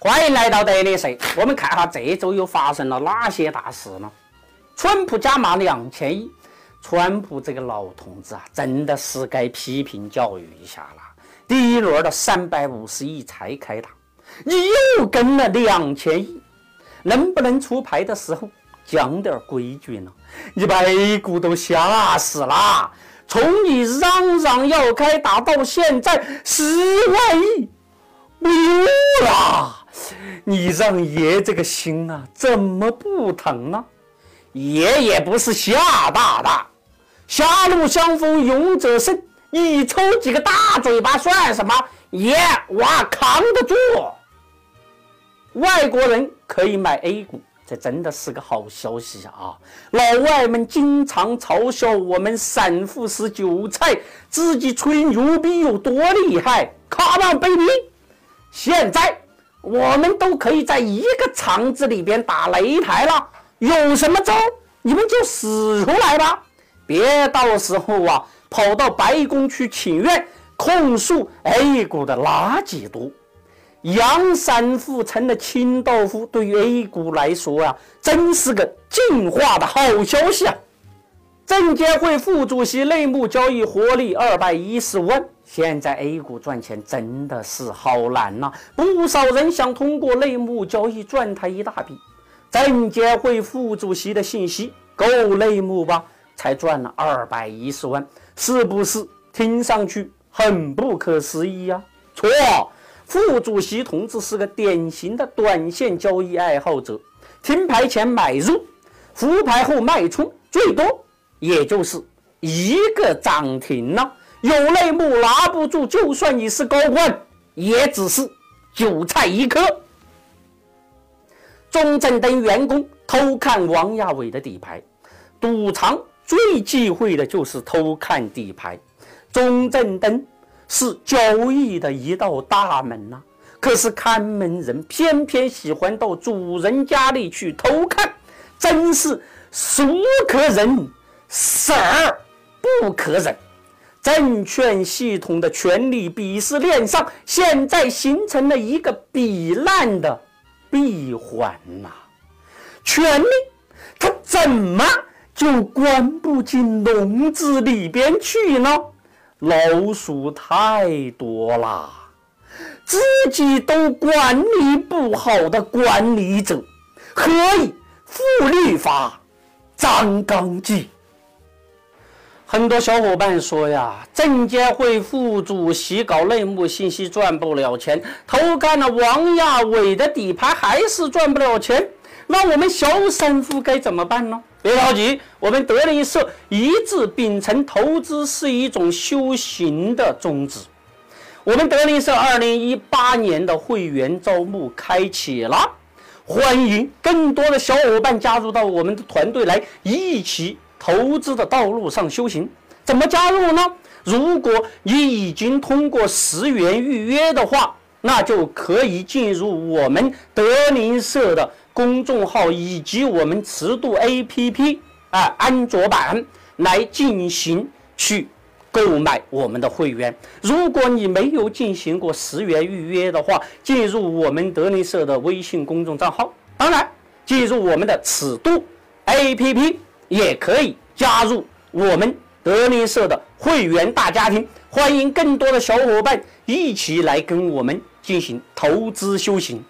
欢迎来到德力社。我们看哈这周又发生了哪些大事呢？川普加码两千亿，川普这个老同志啊，真的是该批评教育一下了。第一轮的三百五十亿才开打，你又跟了两千亿，能不能出牌的时候讲点规矩呢？你把 A 股都吓死了，从你嚷嚷要开打到现在十万亿没有了。你让爷这个心啊，怎么不疼呢？爷也不是吓大的，狭路相逢勇者胜，你抽几个大嘴巴算什么？爷我扛得住。外国人可以买 A 股，这真的是个好消息啊！老外们经常嘲笑我们散户是韭菜，自己吹牛逼有多厉害，Come on baby！现在。我们都可以在一个场子里边打擂台了，有什么招你们就使出来吧，别到时候啊跑到白宫去请愿控诉 A 股的垃圾多。洋散户成了清道夫，对于 A 股来说啊，真是个进化的好消息啊！证监会副主席内幕交易获利二百一十万。现在 A 股赚钱真的是好难呐，不少人想通过内幕交易赚他一大笔。证监会副主席的信息够内幕吧？才赚了二百一十万，是不是听上去很不可思议呀？错，副主席同志是个典型的短线交易爱好者，停牌前买入，复牌后卖出，最多也就是一个涨停了。有内幕拿不住，就算你是高官，也只是韭菜一颗。中正等员工偷看王亚伟的底牌，赌场最忌讳的就是偷看底牌。中正灯是交易的一道大门呐，可是看门人偏偏喜欢到主人家里去偷看，真是孰可忍，死儿不可忍。证券系统的权力鄙视链上，现在形成了一个避难的闭环呐。权力它怎么就关不进笼子里边去呢？老鼠太多了，自己都管理不好的管理者，何以复律法，张纲纪？很多小伙伴说呀，证监会副主席搞内幕信息赚不了钱，偷看了王亚伟的底牌还是赚不了钱，那我们小散户该怎么办呢？别着急，我们德林社一致秉承投资是一种修行的宗旨。我们德林社二零一八年的会员招募开启了，欢迎更多的小伙伴加入到我们的团队来，一起。投资的道路上修行，怎么加入呢？如果你已经通过十元预约的话，那就可以进入我们德林社的公众号以及我们尺度 APP 啊安卓版来进行去购买我们的会员。如果你没有进行过十元预约的话，进入我们德林社的微信公众账号，当然进入我们的尺度 APP。也可以加入我们德林社的会员大家庭，欢迎更多的小伙伴一起来跟我们进行投资修行。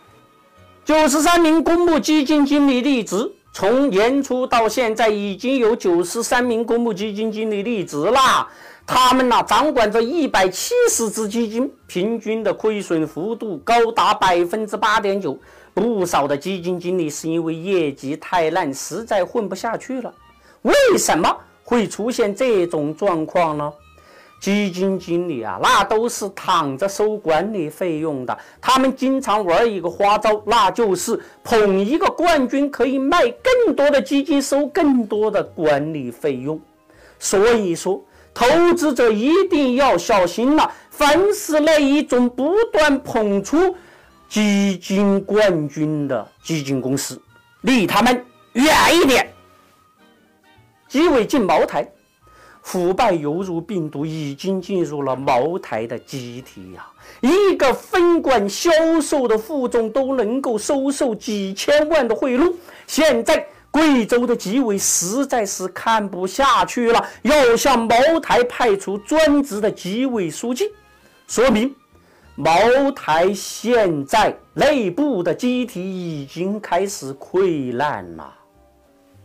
九十三名公募基金经理离职，从年初到现在已经有九十三名公募基金经理离职了。他们呢掌管着一百七十只基金，平均的亏损幅度高达百分之八点九。不少的基金经理是因为业绩太烂，实在混不下去了。为什么会出现这种状况呢？基金经理啊，那都是躺着收管理费用的。他们经常玩一个花招，那就是捧一个冠军，可以卖更多的基金，收更多的管理费用。所以说，投资者一定要小心了。凡是那一种不断捧出基金冠军的基金公司，离他们远一点。纪委进茅台，腐败犹如病毒，已经进入了茅台的机体呀！一个分管销售的副总都能够收受几千万的贿赂，现在贵州的纪委实在是看不下去了，要向茅台派出专职的纪委书记，说明茅台现在内部的机体已经开始溃烂了。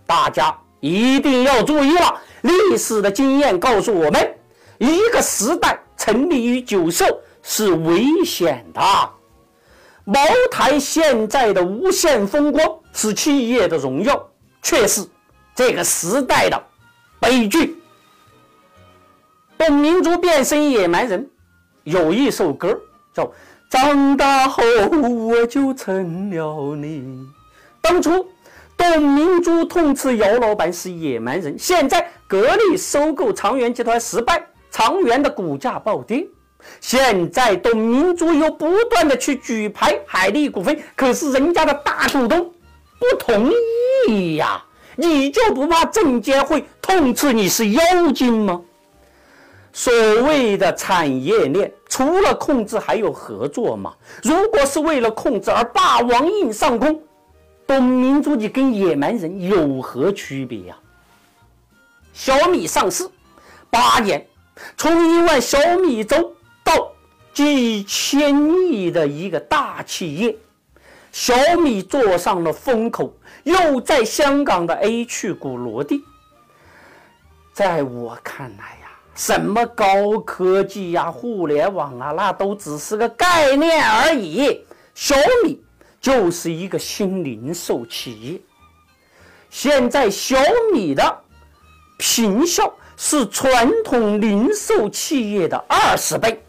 大家一定要注意了，历史的经验告诉我们，一个时代沉溺于酒色。是危险的。茅台现在的无限风光是企业的荣耀，却是这个时代的悲剧。本民族变身野蛮人，有一首歌叫《长大后我就成了你》。当初董明珠痛斥姚老板是野蛮人，现在格力收购长源集团失败，长源的股价暴跌。现在董明珠又不断的去举牌海利股份，可是人家的大股东不同意呀！你就不怕证监会痛斥你是妖精吗？所谓的产业链，除了控制还有合作吗？如果是为了控制而霸王硬上弓，董明珠你跟野蛮人有何区别呀？小米上市八年，从一万小米粥到。几千亿的一个大企业，小米坐上了风口，又在香港的 A 区股落地。在我看来呀，什么高科技呀、互联网啊，那都只是个概念而已。小米就是一个新零售企业，现在小米的平效是传统零售企业的二十倍。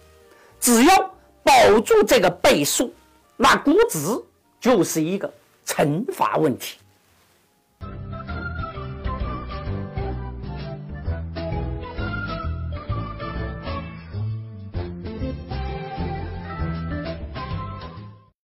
只要保住这个倍数，那估值就是一个乘法问题。